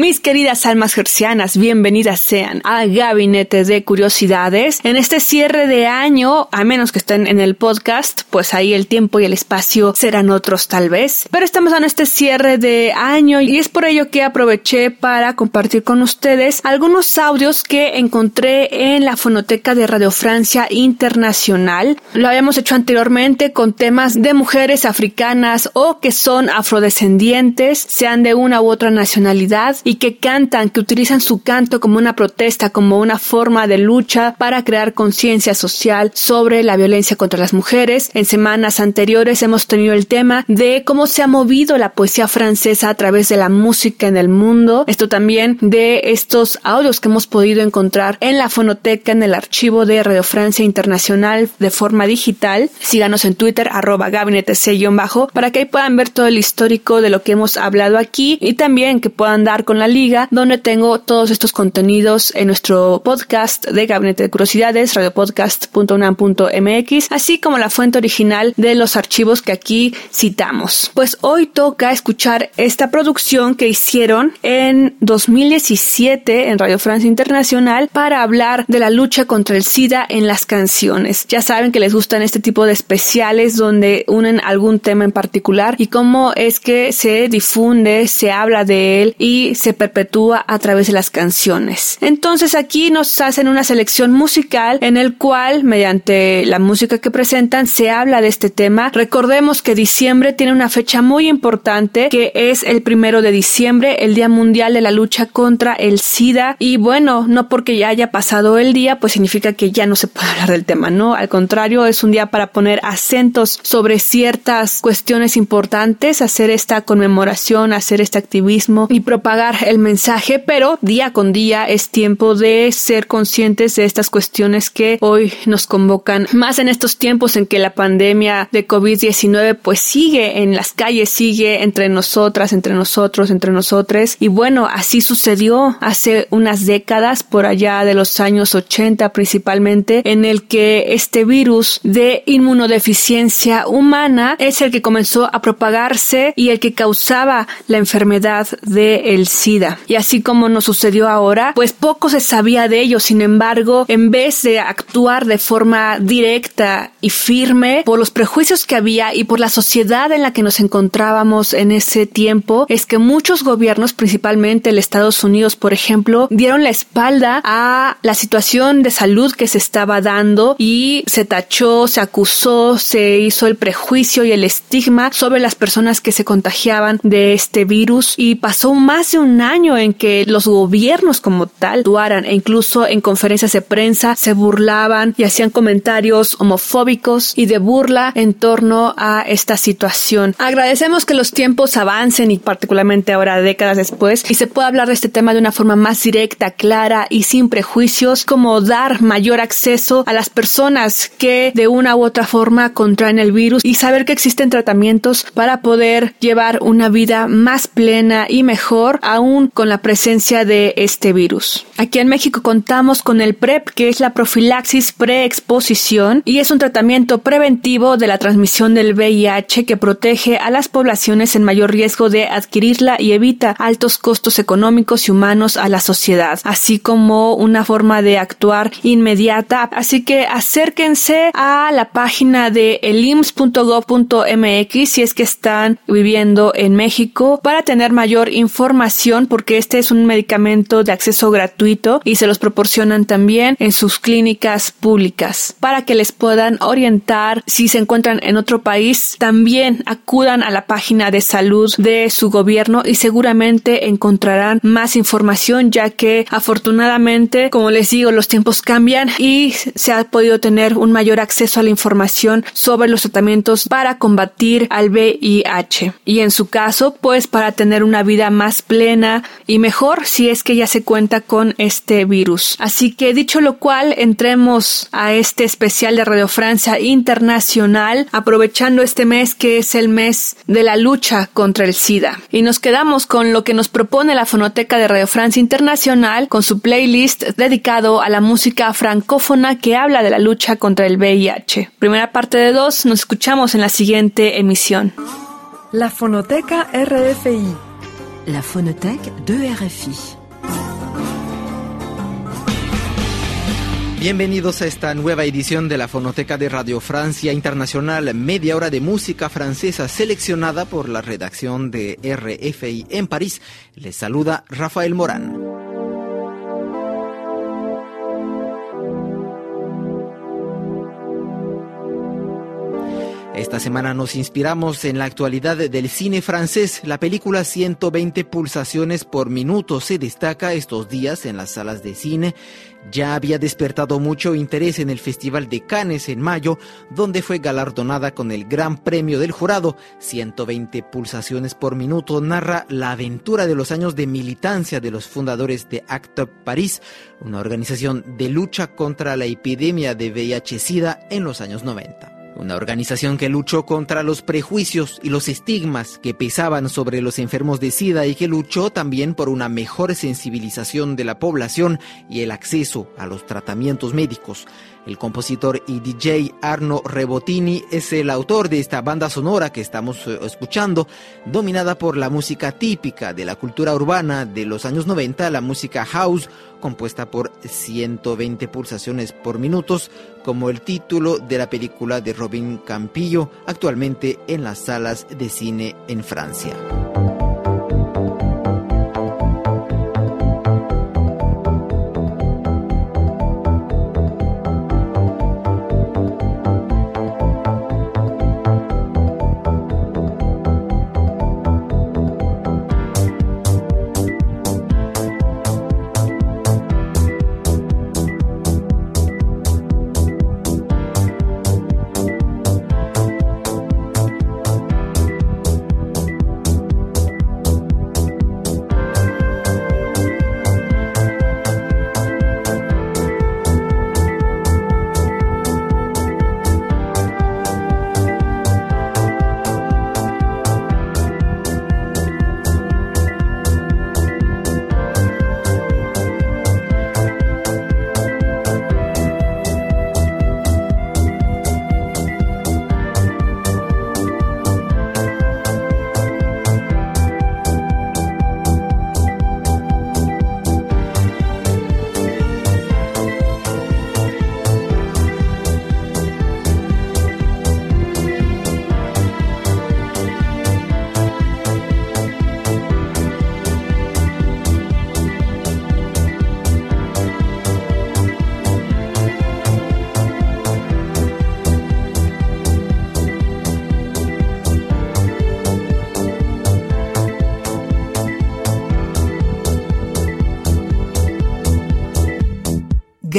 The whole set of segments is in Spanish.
Mis queridas almas gercianas, bienvenidas sean a Gabinete de Curiosidades. En este cierre de año, a menos que estén en el podcast, pues ahí el tiempo y el espacio serán otros tal vez. Pero estamos en este cierre de año y es por ello que aproveché para compartir con ustedes algunos audios que encontré en la fonoteca de Radio Francia Internacional. Lo habíamos hecho anteriormente con temas de mujeres africanas o que son afrodescendientes, sean de una u otra nacionalidad y que cantan, que utilizan su canto como una protesta, como una forma de lucha para crear conciencia social sobre la violencia contra las mujeres. En semanas anteriores hemos tenido el tema de cómo se ha movido la poesía francesa a través de la música en el mundo. Esto también de estos audios que hemos podido encontrar en la fonoteca, en el archivo de Radio Francia Internacional de forma digital. Síganos en Twitter, arroba gabinete bajo para que ahí puedan ver todo el histórico de lo que hemos hablado aquí y también que puedan dar con la liga, donde tengo todos estos contenidos en nuestro podcast de Gabinete de Curiosidades, radiopodcast.unam.mx, así como la fuente original de los archivos que aquí citamos. Pues hoy toca escuchar esta producción que hicieron en 2017 en Radio Francia Internacional para hablar de la lucha contra el SIDA en las canciones. Ya saben que les gustan este tipo de especiales donde unen algún tema en particular y cómo es que se difunde, se habla de él y se perpetúa a través de las canciones. Entonces aquí nos hacen una selección musical en el cual, mediante la música que presentan, se habla de este tema. Recordemos que diciembre tiene una fecha muy importante que es el primero de diciembre, el Día Mundial de la Lucha contra el SIDA. Y bueno, no porque ya haya pasado el día, pues significa que ya no se puede hablar del tema, ¿no? Al contrario, es un día para poner acentos sobre ciertas cuestiones importantes, hacer esta conmemoración, hacer este activismo y propagar el mensaje, pero día con día es tiempo de ser conscientes de estas cuestiones que hoy nos convocan, más en estos tiempos en que la pandemia de COVID-19 pues sigue en las calles, sigue entre nosotras, entre nosotros, entre nosotros. Y bueno, así sucedió hace unas décadas, por allá de los años 80 principalmente, en el que este virus de inmunodeficiencia humana es el que comenzó a propagarse y el que causaba la enfermedad del Y así como nos sucedió ahora, pues poco se sabía de ello. Sin embargo, en vez de actuar de forma directa y firme por los prejuicios que había y por la sociedad en la que nos encontrábamos en ese tiempo, es que muchos gobiernos, principalmente el Estados Unidos, por ejemplo, dieron la espalda a la situación de salud que se estaba dando y se tachó, se acusó, se hizo el prejuicio y el estigma sobre las personas que se contagiaban de este virus y pasó más de un año en que los gobiernos como tal actuaran e incluso en conferencias de prensa se burlaban y hacían comentarios homofóbicos y de burla en torno a esta situación. Agradecemos que los tiempos avancen y particularmente ahora décadas después y se pueda hablar de este tema de una forma más directa, clara y sin prejuicios, como dar mayor acceso a las personas que de una u otra forma contraen el virus y saber que existen tratamientos para poder llevar una vida más plena y mejor aún con la presencia de este virus. Aquí en México contamos con el PrEP, que es la profilaxis preexposición y es un tratamiento preventivo de la transmisión del VIH que protege a las poblaciones en mayor riesgo de adquirirla y evita altos costos económicos y humanos a la sociedad, así como una forma de actuar inmediata. Así que acérquense a la página de elims.gov.mx si es que están viviendo en México para tener mayor información información porque este es un medicamento de acceso gratuito y se los proporcionan también en sus clínicas públicas para que les puedan orientar si se encuentran en otro país. También acudan a la página de salud de su gobierno y seguramente encontrarán más información ya que afortunadamente, como les digo, los tiempos cambian y se ha podido tener un mayor acceso a la información sobre los tratamientos para combatir al VIH. Y en su caso, pues para tener una vida más plena y mejor si es que ya se cuenta con este virus. Así que dicho lo cual, entremos a este especial de Radio Francia Internacional, aprovechando este mes que es el mes de la lucha contra el SIDA. Y nos quedamos con lo que nos propone la Fonoteca de Radio Francia Internacional con su playlist dedicado a la música francófona que habla de la lucha contra el VIH. Primera parte de dos, nos escuchamos en la siguiente emisión. La Fonoteca RFI. La Fonoteca de RFI. Bienvenidos a esta nueva edición de la Fonoteca de Radio Francia Internacional, media hora de música francesa seleccionada por la redacción de RFI en París. Les saluda Rafael Morán. Esta semana nos inspiramos en la actualidad del cine francés. La película 120 pulsaciones por minuto se destaca estos días en las salas de cine. Ya había despertado mucho interés en el Festival de Cannes en mayo, donde fue galardonada con el Gran Premio del Jurado. 120 pulsaciones por minuto narra la aventura de los años de militancia de los fundadores de ACT París, una organización de lucha contra la epidemia de VIH-Sida en los años 90. Una organización que luchó contra los prejuicios y los estigmas que pesaban sobre los enfermos de SIDA y que luchó también por una mejor sensibilización de la población y el acceso a los tratamientos médicos. El compositor y DJ Arno Rebotini es el autor de esta banda sonora que estamos eh, escuchando, dominada por la música típica de la cultura urbana de los años 90, la música house, compuesta por 120 pulsaciones por minutos, como el título de la película de Robin Campillo, actualmente en las salas de cine en Francia.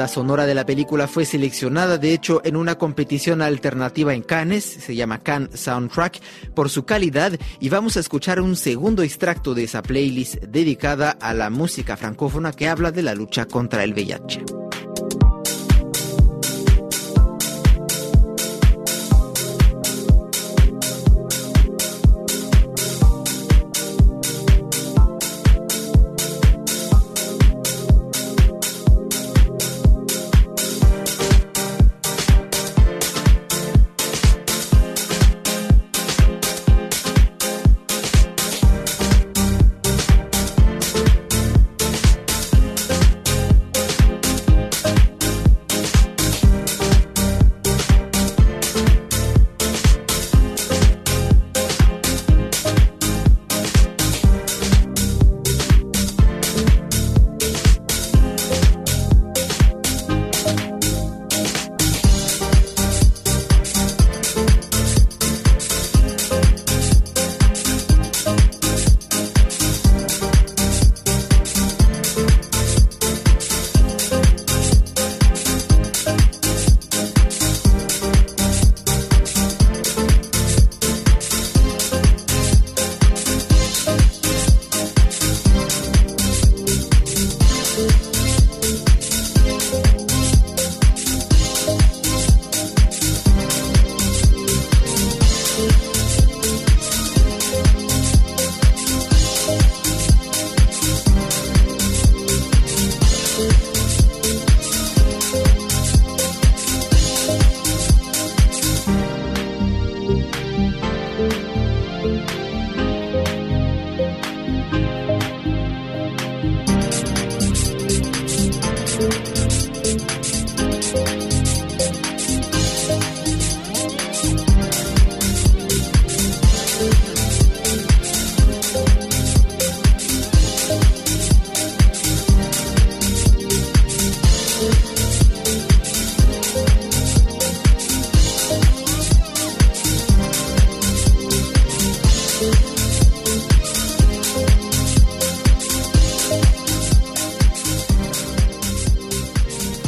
Banda sonora de la película fue seleccionada, de hecho, en una competición alternativa en Cannes, se llama Cannes Soundtrack, por su calidad y vamos a escuchar un segundo extracto de esa playlist dedicada a la música francófona que habla de la lucha contra el VIH.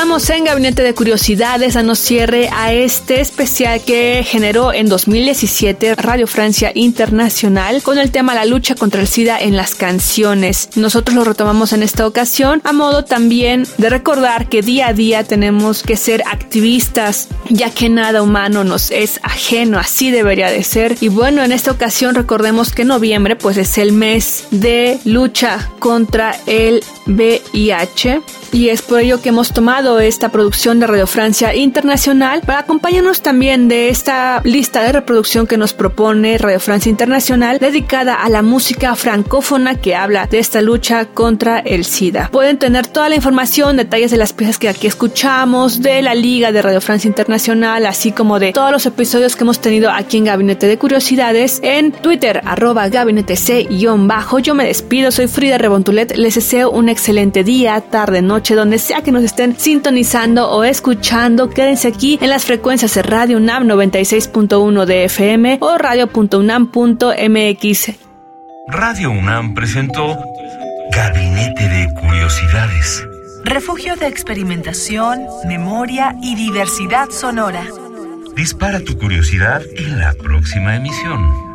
Estamos en Gabinete de Curiosidades, dando cierre a este especial que generó en 2017 Radio Francia Internacional con el tema La lucha contra el SIDA en las canciones. Nosotros lo retomamos en esta ocasión a modo también de recordar que día a día tenemos que ser activistas, ya que nada humano nos es ajeno, así debería de ser. Y bueno, en esta ocasión recordemos que noviembre pues es el mes de lucha contra el VIH y es por ello que hemos tomado esta producción de Radio Francia Internacional para acompañarnos también de esta lista de reproducción que nos propone Radio Francia Internacional dedicada a la música francófona que habla de esta lucha contra el SIDA. Pueden tener toda la información, detalles de las piezas que aquí escuchamos, de la liga de Radio Francia Internacional, así como de todos los episodios que hemos tenido aquí en Gabinete de Curiosidades en Twitter, arroba gabinete C-bajo. Yo me despido, soy Frida Rebontulet, les deseo un excelente día, tarde, noche donde sea que nos estén sintonizando o escuchando. Quédense aquí en las frecuencias de Radio UNAM 96.1 de FM o radio.unam.mx. Radio UNAM presentó Gabinete de Curiosidades. Refugio de experimentación, memoria y diversidad sonora. Dispara tu curiosidad en la próxima emisión.